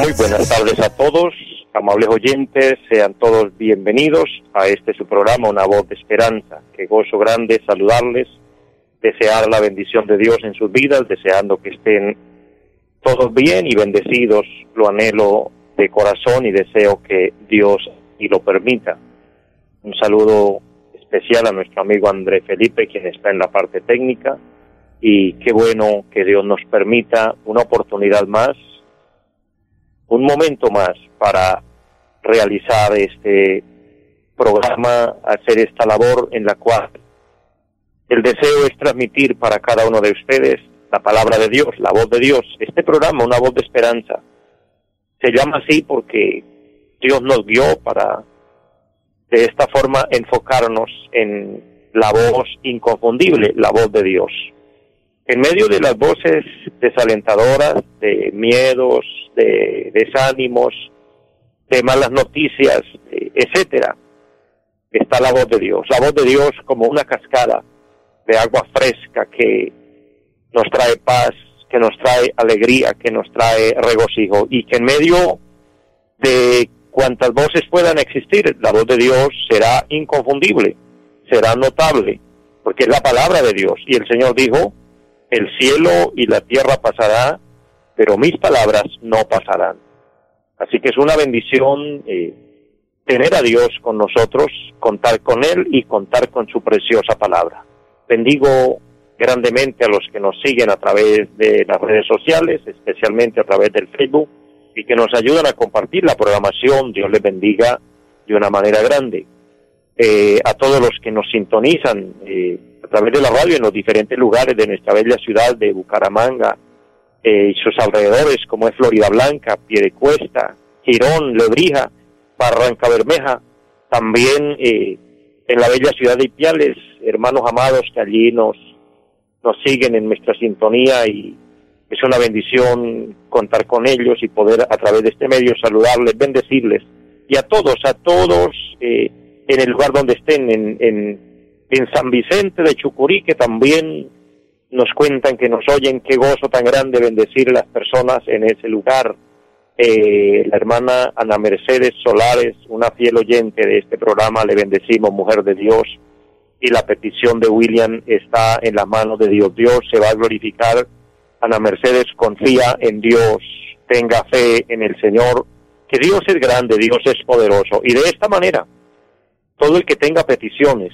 muy buenas tardes a todos, amables oyentes, sean todos bienvenidos a este su programa, Una Voz de Esperanza. Qué gozo grande saludarles, desear la bendición de Dios en sus vidas, deseando que estén todos bien y bendecidos. Lo anhelo de corazón y deseo que Dios y lo permita. Un saludo especial a nuestro amigo André Felipe, quien está en la parte técnica y qué bueno que Dios nos permita una oportunidad más, un momento más para realizar este programa, hacer esta labor en la cual el deseo es transmitir para cada uno de ustedes la palabra de Dios, la voz de Dios. Este programa, una voz de esperanza, se llama así porque Dios nos guió para de esta forma enfocarnos en la voz inconfundible, la voz de Dios en medio de las voces desalentadoras, de miedos, de desánimos, de malas noticias, etcétera, está la voz de Dios. La voz de Dios como una cascada de agua fresca que nos trae paz, que nos trae alegría, que nos trae regocijo y que en medio de cuantas voces puedan existir, la voz de Dios será inconfundible, será notable, porque es la palabra de Dios. Y el Señor dijo, el cielo y la tierra pasará, pero mis palabras no pasarán. Así que es una bendición eh, tener a Dios con nosotros, contar con Él y contar con su preciosa palabra. Bendigo grandemente a los que nos siguen a través de las redes sociales, especialmente a través del Facebook, y que nos ayudan a compartir la programación. Dios les bendiga de una manera grande. Eh, a todos los que nos sintonizan, eh, través de la radio en los diferentes lugares de nuestra bella ciudad de Bucaramanga eh, y sus alrededores, como es Florida Blanca, Piedecuesta, Girón, Lebrija, Barranca Bermeja, también eh, en la bella ciudad de Ipiales, hermanos amados que allí nos, nos siguen en nuestra sintonía y es una bendición contar con ellos y poder a través de este medio saludarles, bendecirles y a todos, a todos eh, en el lugar donde estén, en, en en San Vicente de Chucurí, que también nos cuentan que nos oyen, qué gozo tan grande bendecir las personas en ese lugar. Eh, la hermana Ana Mercedes Solares, una fiel oyente de este programa, le bendecimos, mujer de Dios, y la petición de William está en las manos de Dios. Dios se va a glorificar. Ana Mercedes confía en Dios, tenga fe en el Señor, que Dios es grande, Dios es poderoso. Y de esta manera, todo el que tenga peticiones,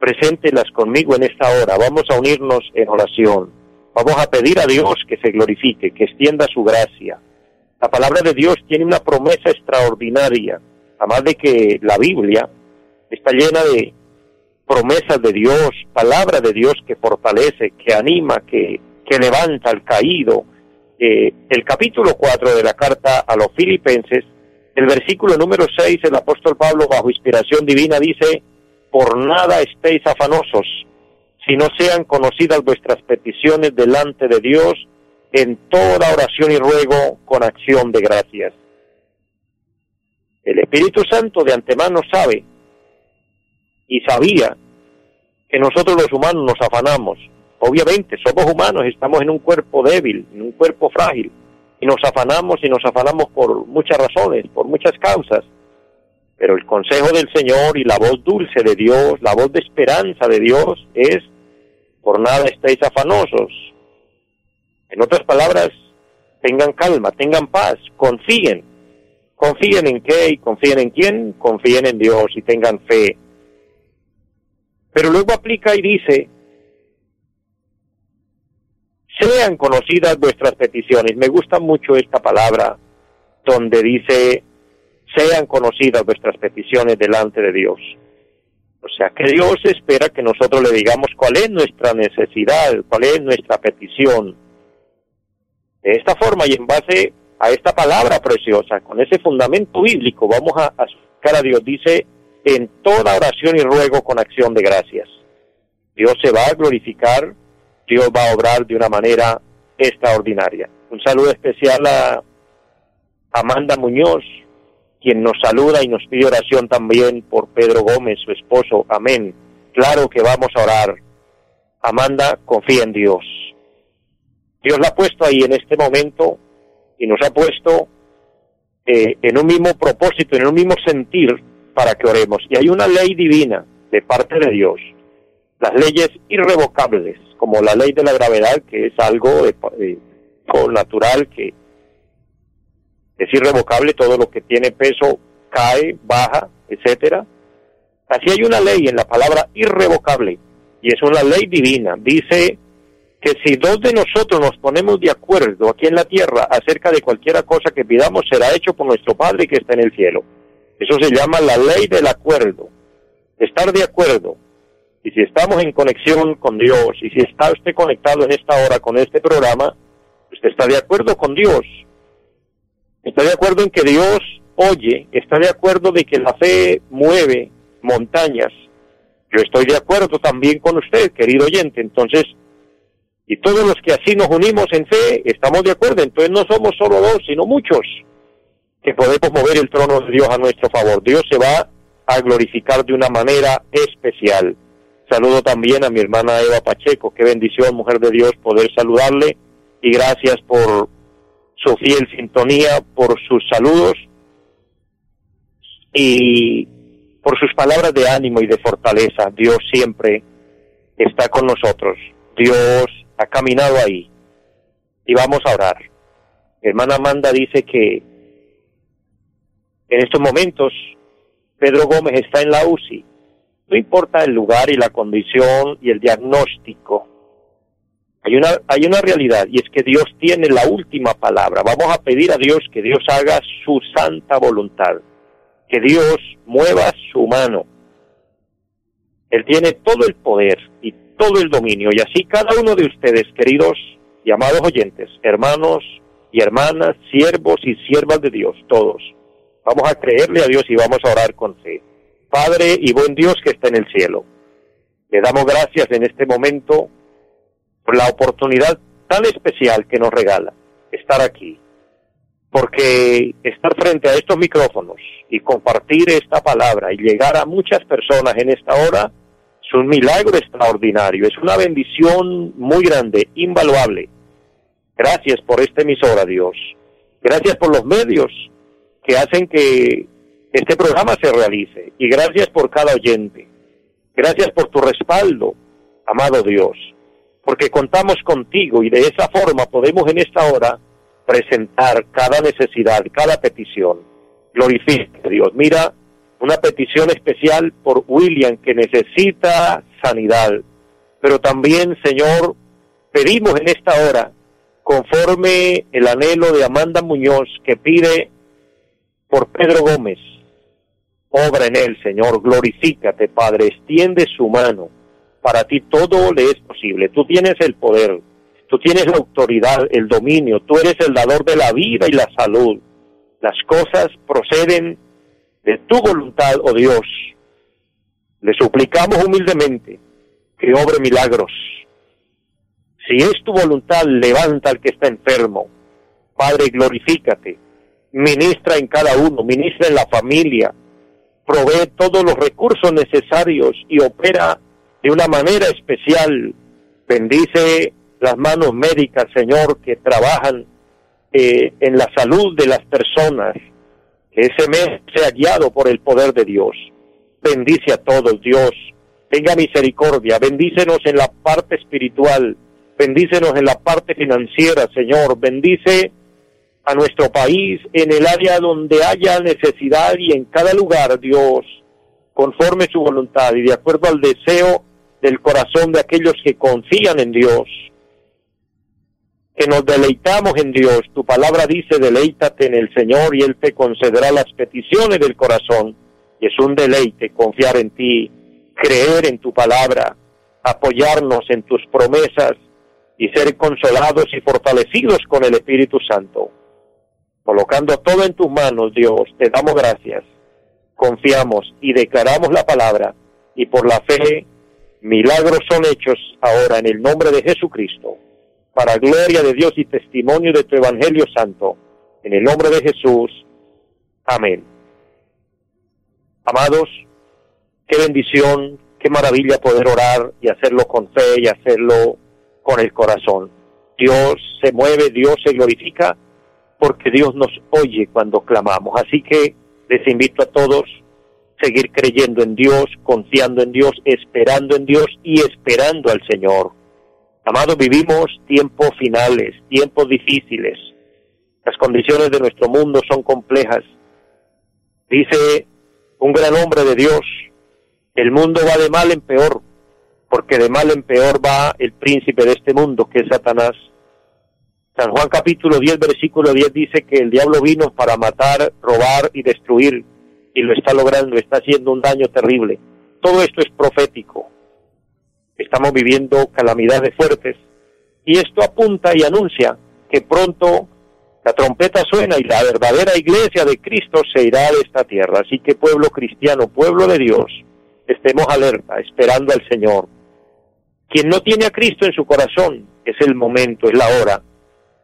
preséntelas conmigo en esta hora. Vamos a unirnos en oración. Vamos a pedir a Dios que se glorifique, que extienda su gracia. La palabra de Dios tiene una promesa extraordinaria, además de que la Biblia está llena de promesas de Dios, palabra de Dios que fortalece, que anima, que, que levanta al caído. Eh, el capítulo 4 de la carta a los filipenses, el versículo número 6, el apóstol Pablo, bajo inspiración divina, dice, por nada estéis afanosos, si no sean conocidas vuestras peticiones delante de Dios en toda oración y ruego con acción de gracias. El Espíritu Santo de antemano sabe y sabía que nosotros los humanos nos afanamos. Obviamente, somos humanos, estamos en un cuerpo débil, en un cuerpo frágil, y nos afanamos y nos afanamos por muchas razones, por muchas causas. Pero el consejo del Señor y la voz dulce de Dios, la voz de esperanza de Dios es, por nada estéis afanosos. En otras palabras, tengan calma, tengan paz, confíen. Confíen en qué y confíen en quién, confíen en Dios y tengan fe. Pero luego aplica y dice, sean conocidas vuestras peticiones. Me gusta mucho esta palabra donde dice, sean conocidas vuestras peticiones delante de Dios. O sea, que Dios espera que nosotros le digamos cuál es nuestra necesidad, cuál es nuestra petición. De esta forma y en base a esta palabra preciosa, con ese fundamento bíblico, vamos a, a a Dios. Dice, en toda oración y ruego con acción de gracias. Dios se va a glorificar, Dios va a obrar de una manera extraordinaria. Un saludo especial a Amanda Muñoz, quien nos saluda y nos pide oración también por Pedro Gómez, su esposo. Amén. Claro que vamos a orar. Amanda, confía en Dios. Dios la ha puesto ahí en este momento y nos ha puesto eh, en un mismo propósito, en un mismo sentir para que oremos. Y hay una ley divina de parte de Dios, las leyes irrevocables, como la ley de la gravedad, que es algo de, natural, que es irrevocable, todo lo que tiene peso cae, baja, etcétera. Así hay una ley en la palabra irrevocable, y es una ley divina. Dice que si dos de nosotros nos ponemos de acuerdo aquí en la tierra acerca de cualquier cosa que pidamos, será hecho por nuestro Padre que está en el cielo. Eso se llama la ley del acuerdo. Estar de acuerdo. Y si estamos en conexión con Dios, y si está usted conectado en esta hora con este programa, usted está de acuerdo con Dios. Está de acuerdo en que Dios oye, está de acuerdo de que la fe mueve montañas. Yo estoy de acuerdo también con usted, querido oyente. Entonces, y todos los que así nos unimos en fe, estamos de acuerdo. Entonces no somos solo dos, sino muchos que podemos mover el trono de Dios a nuestro favor. Dios se va a glorificar de una manera especial. Saludo también a mi hermana Eva Pacheco. Qué bendición, mujer de Dios, poder saludarle. Y gracias por su fiel sintonía, por sus saludos y por sus palabras de ánimo y de fortaleza. Dios siempre está con nosotros. Dios ha caminado ahí. Y vamos a orar. hermana Amanda dice que en estos momentos Pedro Gómez está en la UCI. No importa el lugar y la condición y el diagnóstico. Hay una, realidad y es que Dios tiene la última palabra. Vamos a pedir a Dios que Dios haga su santa voluntad. Que Dios mueva su mano. Él tiene todo el poder y todo el dominio. Y así cada uno de ustedes, queridos y amados oyentes, hermanos y hermanas, siervos y siervas de Dios, todos, vamos a creerle a Dios y vamos a orar con fe. Padre y buen Dios que está en el cielo, le damos gracias en este momento la oportunidad tan especial que nos regala estar aquí. Porque estar frente a estos micrófonos y compartir esta palabra y llegar a muchas personas en esta hora es un milagro extraordinario, es una bendición muy grande, invaluable. Gracias por esta emisora, Dios. Gracias por los medios que hacen que este programa se realice. Y gracias por cada oyente. Gracias por tu respaldo, amado Dios. Porque contamos contigo y de esa forma podemos en esta hora presentar cada necesidad, cada petición. Glorifica, Dios. Mira una petición especial por William que necesita sanidad. Pero también, Señor, pedimos en esta hora, conforme el anhelo de Amanda Muñoz que pide por Pedro Gómez, obra en él, Señor, glorifícate, Padre, extiende su mano. Para ti todo le es posible. Tú tienes el poder, tú tienes la autoridad, el dominio, tú eres el dador de la vida y la salud. Las cosas proceden de tu voluntad, oh Dios. Le suplicamos humildemente que obre milagros. Si es tu voluntad, levanta al que está enfermo. Padre, glorifícate. Ministra en cada uno, ministra en la familia. Provee todos los recursos necesarios y opera de una manera especial. Bendice las manos médicas, Señor, que trabajan eh, en la salud de las personas que ese mes sea guiado por el poder de Dios. Bendice a todos, Dios. Tenga misericordia. Bendícenos en la parte espiritual. Bendícenos en la parte financiera, Señor. Bendice a nuestro país en el área donde haya necesidad y en cada lugar, Dios, conforme su voluntad y de acuerdo al deseo del corazón de aquellos que confían en Dios que nos deleitamos en Dios. Tu palabra dice, deleítate en el Señor y Él te concederá las peticiones del corazón. Y es un deleite confiar en ti, creer en tu palabra, apoyarnos en tus promesas y ser consolados y fortalecidos con el Espíritu Santo. Colocando todo en tus manos, Dios, te damos gracias, confiamos y declaramos la palabra y por la fe milagros son hechos ahora en el nombre de Jesucristo, para gloria de Dios y testimonio de tu Evangelio Santo, en el nombre de Jesús. Amén. Amados, qué bendición, qué maravilla poder orar y hacerlo con fe y hacerlo con el corazón. Dios se mueve, Dios se glorifica, porque Dios nos oye cuando clamamos. Así que les invito a todos seguir creyendo en Dios, confiando en Dios, esperando en Dios y esperando al Señor. Amados, vivimos tiempos finales, tiempos difíciles. Las condiciones de nuestro mundo son complejas. Dice un gran hombre de Dios, el mundo va de mal en peor, porque de mal en peor va el príncipe de este mundo, que es Satanás. San Juan capítulo 10, versículo 10 dice que el diablo vino para matar, robar y destruir, y lo está logrando, está haciendo un daño terrible. Todo esto es profético. Estamos viviendo calamidades fuertes, y esto apunta y anuncia que pronto la trompeta suena y la verdadera iglesia de Cristo se irá de esta tierra. Así que pueblo cristiano, pueblo de Dios, estemos alerta, esperando al Señor. Quien no tiene a Cristo en su corazón, es el momento, es la hora,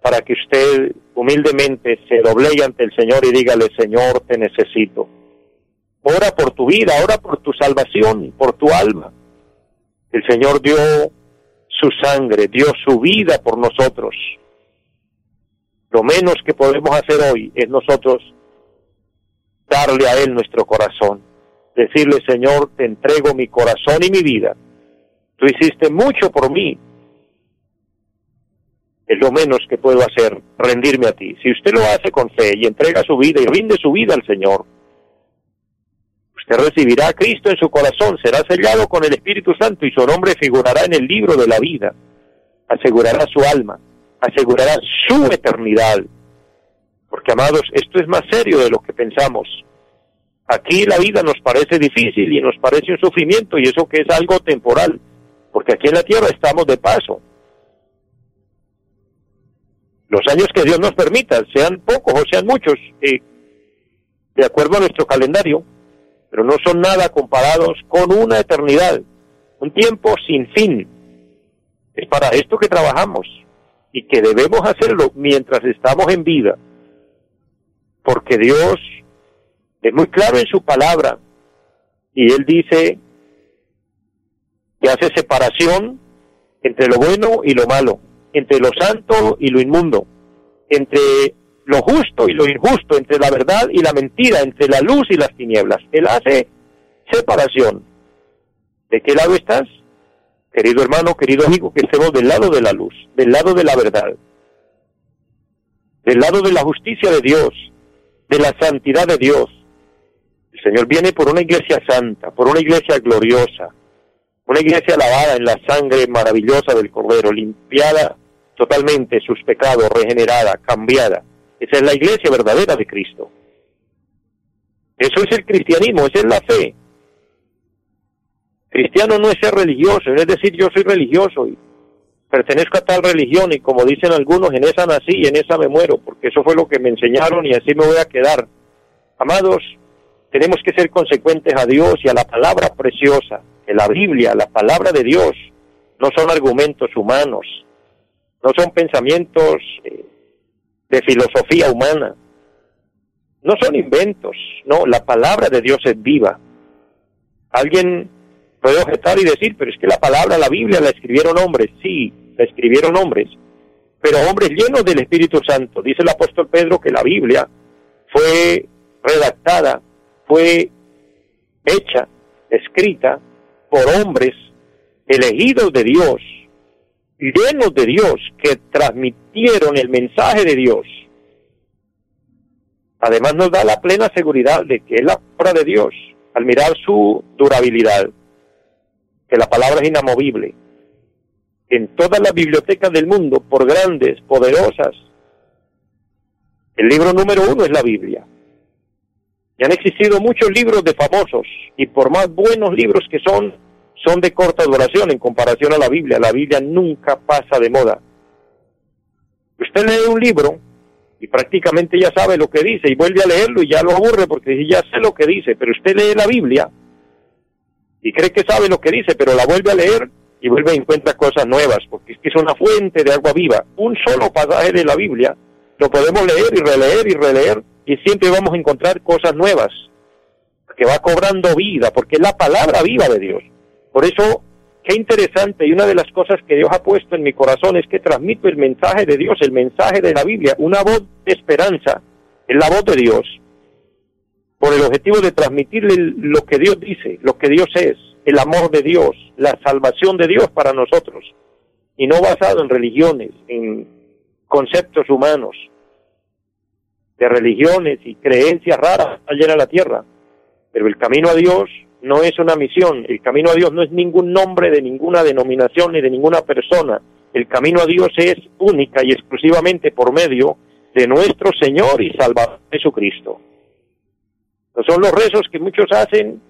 para que usted humildemente se doblegue ante el Señor y dígale, Señor, te necesito. Ora por tu vida, ora por tu salvación, por tu alma. El Señor dio su sangre, dio su vida por nosotros. Lo menos que podemos hacer hoy es nosotros darle a Él nuestro corazón decirle, Señor, te entrego mi corazón y mi vida. Tú hiciste mucho por mí. Es lo menos que puedo hacer, rendirme a ti. Si usted lo hace con fe y entrega su vida y rinde su vida al Señor, usted recibirá a Cristo en su corazón, será sellado con el Espíritu Santo y su nombre figurará en el libro de la vida. Asegurará su alma, asegurará su eternidad. Porque, amados, esto es más serio de lo que pensamos. Aquí la vida nos parece difícil y nos parece un sufrimiento y eso que es algo temporal, porque aquí en la tierra estamos de paso. Los años que Dios nos permita, sean pocos o sean muchos, eh, de acuerdo a nuestro calendario, pero no son nada comparados con una eternidad, un tiempo sin fin. Es para esto que trabajamos y que debemos hacerlo mientras estamos en vida, porque Dios es muy claro en su palabra. Y él dice que hace separación entre lo bueno y lo malo, entre lo santo y lo inmundo, entre lo justo y lo injusto, entre la verdad y la mentira, entre la luz y las tinieblas. Él hace separación. ¿De qué lado estás? Querido hermano, querido amigo, que estemos del lado de la luz, del lado de la verdad, del lado de la justicia de Dios, de la santidad de Dios, el Señor viene por una iglesia santa, por una iglesia gloriosa, una iglesia lavada en la sangre maravillosa del Cordero, limpiada totalmente sus pecados, regenerada, cambiada. Esa es la iglesia verdadera de Cristo. Eso es el cristianismo, esa es la fe. Cristiano no es ser religioso, es decir yo soy religioso y pertenezco a tal religión y como dicen algunos, en esa nací y en esa me muero, porque eso fue lo que me enseñaron y así me voy a quedar. Amados, tenemos que ser consecuentes a Dios y a la palabra preciosa, que la Biblia, la palabra de Dios, no son argumentos humanos, no son pensamientos eh, de filosofía humana, no son inventos, no, la palabra de Dios es viva. Alguien puede objetar y decir, pero es que la palabra, la Biblia la escribieron hombres, sí, la escribieron hombres, pero hombres llenos del Espíritu Santo. Dice el apóstol Pedro que la Biblia fue redactada fue hecha, escrita por hombres elegidos de Dios, llenos de Dios, que transmitieron el mensaje de Dios. Además nos da la plena seguridad de que es la palabra de Dios, al mirar su durabilidad, que la palabra es inamovible. En todas las bibliotecas del mundo, por grandes, poderosas, el libro número uno es la Biblia. Y han existido muchos libros de famosos, y por más buenos libros que son, son de corta duración en comparación a la Biblia. La Biblia nunca pasa de moda. Usted lee un libro y prácticamente ya sabe lo que dice y vuelve a leerlo y ya lo aburre porque ya sé lo que dice, pero usted lee la Biblia y cree que sabe lo que dice, pero la vuelve a leer y vuelve a encontrar cosas nuevas, porque es que es una fuente de agua viva. Un solo pasaje de la Biblia lo podemos leer y releer y releer y siempre vamos a encontrar cosas nuevas que va cobrando vida, porque es la palabra viva de Dios. Por eso, qué interesante, y una de las cosas que Dios ha puesto en mi corazón es que transmito el mensaje de Dios, el mensaje de la Biblia, una voz de esperanza, es la voz de Dios, por el objetivo de transmitirle lo que Dios dice, lo que Dios es, el amor de Dios, la salvación de Dios para nosotros, y no basado en religiones, en conceptos humanos, de religiones y creencias raras allá en la tierra. Pero el camino a Dios no es una misión, el camino a Dios no es ningún nombre de ninguna denominación ni de ninguna persona. El camino a Dios es única y exclusivamente por medio de nuestro Señor y Salvador Jesucristo. Son los rezos que muchos hacen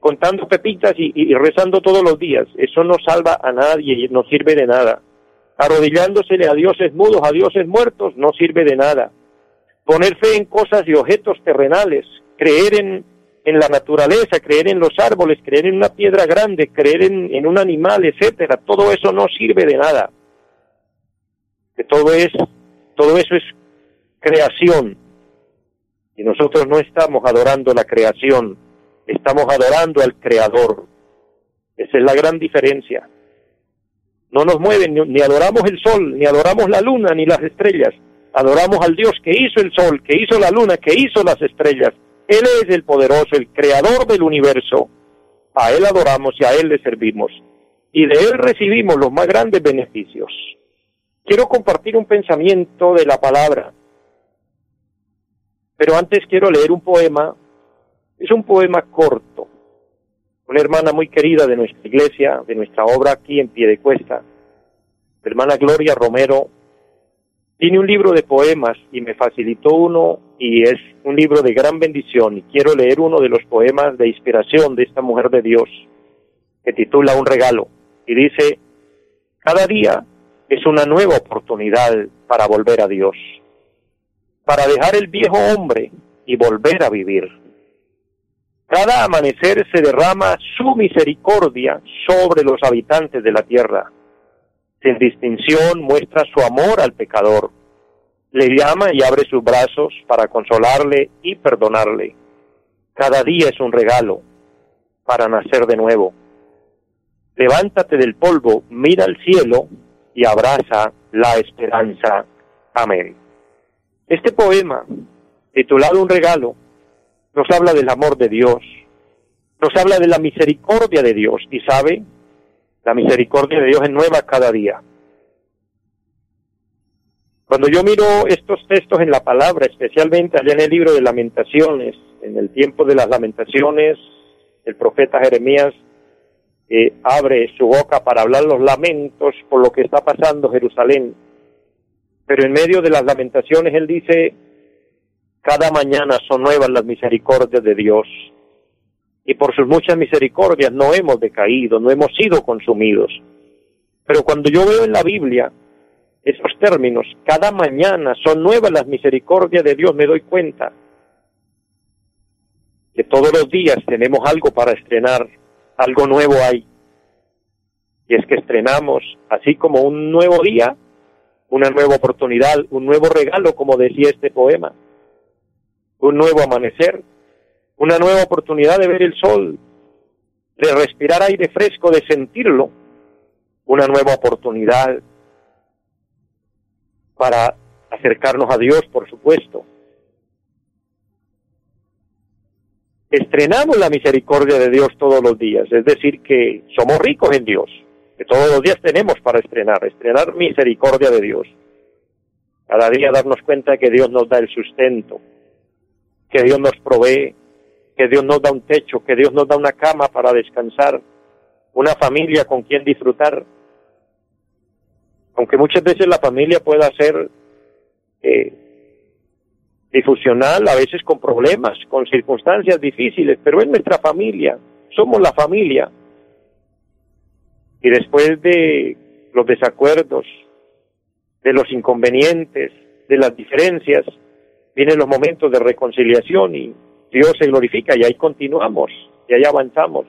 contando pepitas y, rezando todos los días. Eso no salva a nadie y no sirve de nada. Arrodillándosele a dioses mudos, a dioses muertos, no sirve de nada. Poner fe en cosas y objetos terrenales, creer en, en la naturaleza, creer en los árboles, creer en una piedra grande, creer en, un animal, etcétera, todo eso no sirve de nada. Que todo es, todo eso es creación. Y nosotros no estamos adorando la creación, estamos adorando al Creador. Esa es la gran diferencia. No nos mueven, ni, adoramos el sol, ni adoramos la luna, ni las estrellas. Adoramos al Dios que hizo el sol, que hizo la luna, que hizo las estrellas. Él es el poderoso, el creador del universo. A Él adoramos y a Él le servimos. Y de Él recibimos los más grandes beneficios. Quiero compartir un pensamiento de la palabra. Pero antes quiero leer un poema es un poema corto. Una hermana muy querida de nuestra iglesia, de nuestra obra aquí en Piedecuesta, la hermana Gloria Romero, tiene un libro de poemas y me facilitó uno y es un libro de gran bendición y quiero leer uno de los poemas de inspiración de esta mujer de Dios que titula Un regalo y dice, cada día es una nueva oportunidad para volver a Dios, para dejar el viejo hombre y volver a vivir. Cada amanecer se derrama su misericordia sobre los habitantes de la tierra. Sin distinción muestra su amor al pecador. Le llama y abre sus brazos para consolarle y perdonarle. Cada día es un regalo para nacer de nuevo. Levántate del polvo, mira al cielo y abraza la esperanza. Amén. Este poema, titulado Un regalo, nos habla del amor de Dios, nos habla de la misericordia de Dios y sabe, la misericordia de Dios es nueva cada día. Cuando yo miro estos textos en la palabra, especialmente allá en el libro de lamentaciones, en el tiempo de las lamentaciones, el profeta Jeremías abre su boca para hablar los lamentos por lo que está pasando Jerusalén. Pero en medio de las lamentaciones él dice, cada mañana son nuevas las misericordias de Dios. Y por sus muchas misericordias no hemos decaído, no hemos sido consumidos. Pero cuando yo veo en la Biblia esos términos, cada mañana son nuevas las misericordias de Dios, me doy cuenta que todos los días tenemos algo para estrenar, algo nuevo hay. Y es que estrenamos, así como un nuevo día, una nueva oportunidad, un nuevo regalo, como decía este poema un nuevo amanecer, una nueva oportunidad de ver el sol, de respirar aire fresco, de sentirlo, una nueva oportunidad para acercarnos a Dios, por supuesto. Estrenamos la misericordia de Dios todos los días, es decir, que somos ricos en Dios, que todos los días tenemos para estrenar, estrenar misericordia de Dios. Cada día darnos cuenta que Dios nos da el sustento, que Dios nos provee, que Dios nos da un techo, que Dios nos da una cama para descansar, una familia con quien disfrutar. Aunque muchas veces la familia pueda ser eh, difusional, a veces con problemas, con circunstancias difíciles, pero es nuestra familia, somos la familia. Y después de los desacuerdos, de los inconvenientes, de las diferencias, vienen los momentos de reconciliación y Dios se glorifica y ahí continuamos y ahí avanzamos.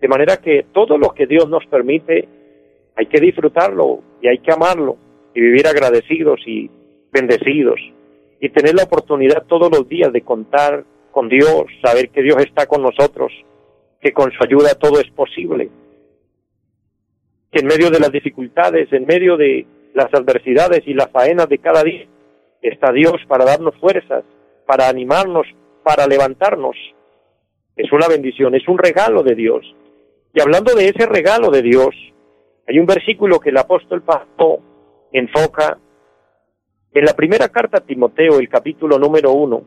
De manera que todo lo que Dios nos permite hay que disfrutarlo y hay que amarlo y vivir agradecidos y bendecidos y tener la oportunidad todos los días de contar con Dios, saber que Dios está con nosotros, que con su ayuda todo es posible, que en medio de las dificultades, en medio de las adversidades y las faenas de cada día, está Dios para darnos fuerzas, para animarnos, para levantarnos. Es una bendición, es un regalo de Dios. Y hablando de ese regalo de Dios, hay un versículo que el apóstol Pablo enfoca en la primera carta a Timoteo, el capítulo número uno.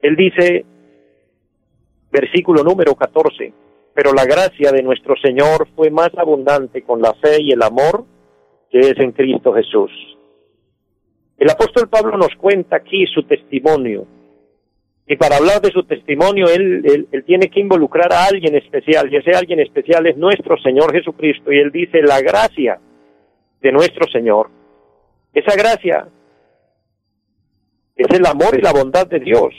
Él dice, versículo número 14, pero la gracia de nuestro Señor fue más abundante con la fe y el amor que es en Cristo Jesús. El apóstol Pablo nos cuenta aquí su testimonio. Y para hablar de su testimonio, él, él, tiene que involucrar a alguien especial, y ese alguien especial es nuestro Señor Jesucristo. Y él dice, la gracia de nuestro Señor. Esa gracia es el amor y la bondad de Dios.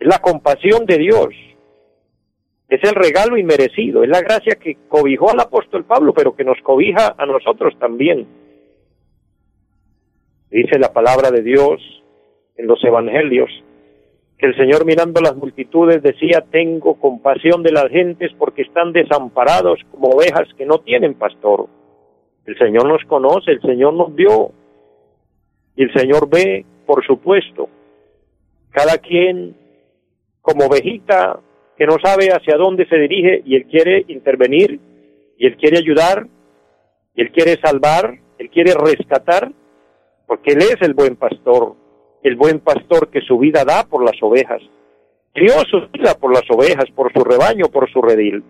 Es la compasión de Dios. Es el regalo inmerecido. Es la gracia que cobijó al apóstol Pablo, pero que nos cobija a nosotros también. Dice la palabra de Dios en los evangelios que el Señor mirando las multitudes decía, tengo compasión de las gentes porque están desamparados como ovejas que no tienen pastor. El Señor nos conoce, el Señor nos vio y el Señor ve, por supuesto, cada quien como ovejita que no sabe hacia dónde se dirige y Él quiere intervenir y Él quiere ayudar y Él quiere salvar, Él quiere rescatar porque Él es el buen pastor, el buen pastor que su vida da por las ovejas. Dio su vida por las ovejas, por su rebaño, por su redil.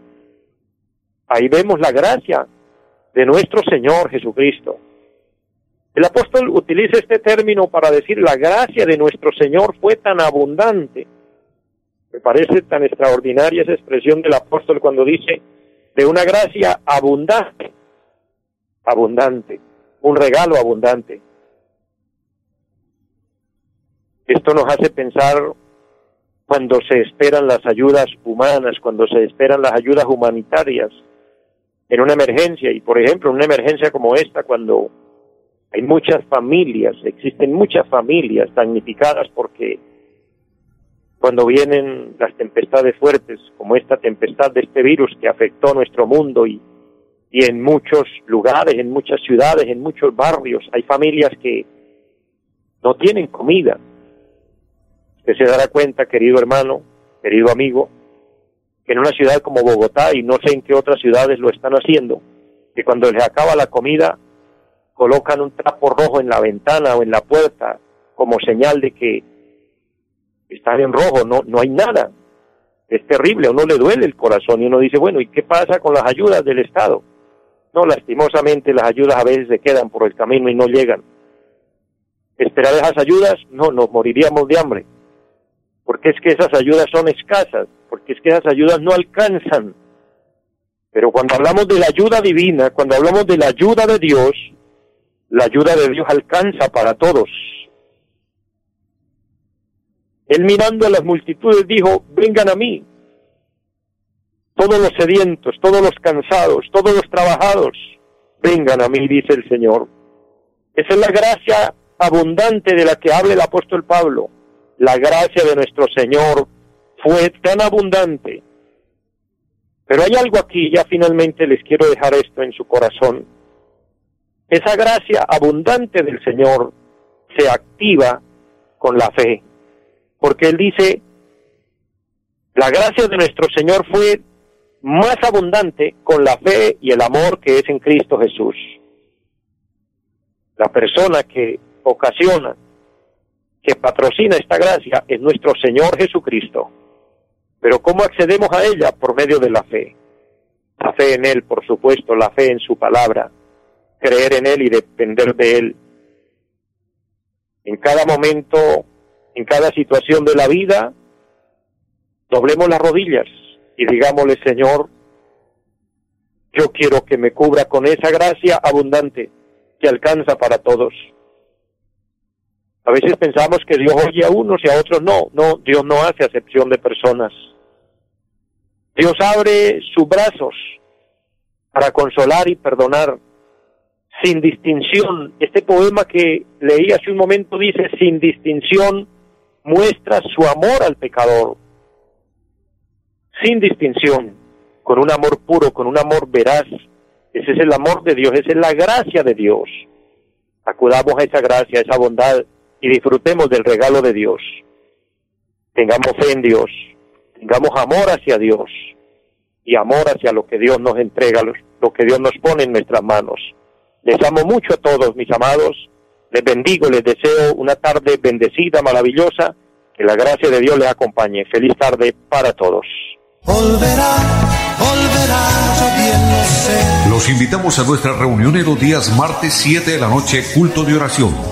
Ahí vemos la gracia de nuestro Señor Jesucristo. El apóstol utiliza este término para decir la gracia de nuestro Señor fue tan abundante. Me parece tan extraordinaria esa expresión del apóstol cuando dice de una gracia abundante, abundante, un regalo abundante. Esto nos hace pensar cuando se esperan las ayudas humanas, cuando se esperan las ayudas humanitarias en una emergencia. Y por ejemplo, en una emergencia como esta, cuando hay muchas familias, existen muchas familias damnificadas porque cuando vienen las tempestades fuertes, como esta tempestad de este virus que afectó nuestro mundo y, y en muchos lugares, en muchas ciudades, en muchos barrios, hay familias que no tienen comida, Usted se dará cuenta, querido hermano, querido amigo, que en una ciudad como Bogotá, y no sé en qué otras ciudades lo están haciendo, que cuando les acaba la comida, colocan un trapo rojo en la ventana o en la puerta como señal de que están en rojo, no, no hay nada. Es terrible, a uno le duele el corazón y uno dice, bueno, ¿y qué pasa con las ayudas del Estado? No, lastimosamente las ayudas a veces se quedan por el camino y no llegan. ¿Esperar esas ayudas? No, nos moriríamos de hambre porque es que esas ayudas son escasas, porque es que esas ayudas no alcanzan. Pero cuando hablamos de la ayuda divina, cuando hablamos de la ayuda de Dios, la ayuda de Dios alcanza para todos. Él mirando a las multitudes dijo, vengan a mí, todos los sedientos, todos los cansados, todos los trabajados, vengan a mí, dice el Señor. Esa es la gracia abundante de la que habla el apóstol Pablo la gracia de nuestro Señor fue tan abundante. Pero hay algo aquí, ya finalmente les quiero dejar esto en su corazón. Esa gracia abundante del Señor se activa con la fe, porque Él dice, la gracia de nuestro Señor fue más abundante con la fe y el amor que es en Cristo Jesús. La persona que ocasiona que patrocina esta gracia es nuestro Señor Jesucristo. Pero ¿cómo accedemos a ella? Por medio de la fe. La fe en Él, por supuesto, la fe en su palabra, creer en Él y depender de Él. En cada momento, en cada situación de la vida, doblemos las rodillas y digámosle, Señor, yo quiero que me cubra con esa gracia abundante que alcanza para todos. A veces pensamos que Dios oye a unos y a otros no. No, Dios no hace acepción de personas. Dios abre sus brazos para consolar y perdonar sin distinción. Este poema que leí hace un momento dice, sin distinción muestra su amor al pecador. Sin distinción, con un amor puro, con un amor veraz. Ese es el amor de Dios, esa es la gracia de Dios. Acudamos a esa gracia, a esa bondad y disfrutemos del regalo de Dios. Tengamos fe en Dios, tengamos amor hacia Dios y amor hacia lo que Dios nos entrega, lo que Dios nos pone en nuestras manos. Les amo mucho a todos, mis amados. Les bendigo, les deseo una tarde bendecida, maravillosa. Que la gracia de Dios les acompañe. Feliz tarde para todos. Los invitamos a nuestra reunión en los días martes 7 de la noche, culto de oración.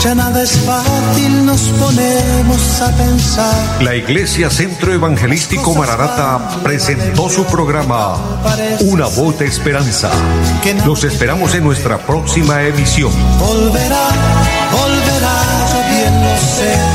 ya nada es fácil, nos ponemos a pensar. La Iglesia Centro Evangelístico Mararata presentó su programa Una voz de esperanza. Los esperamos en nuestra próxima emisión. Volverá, volverá, yo bien lo sé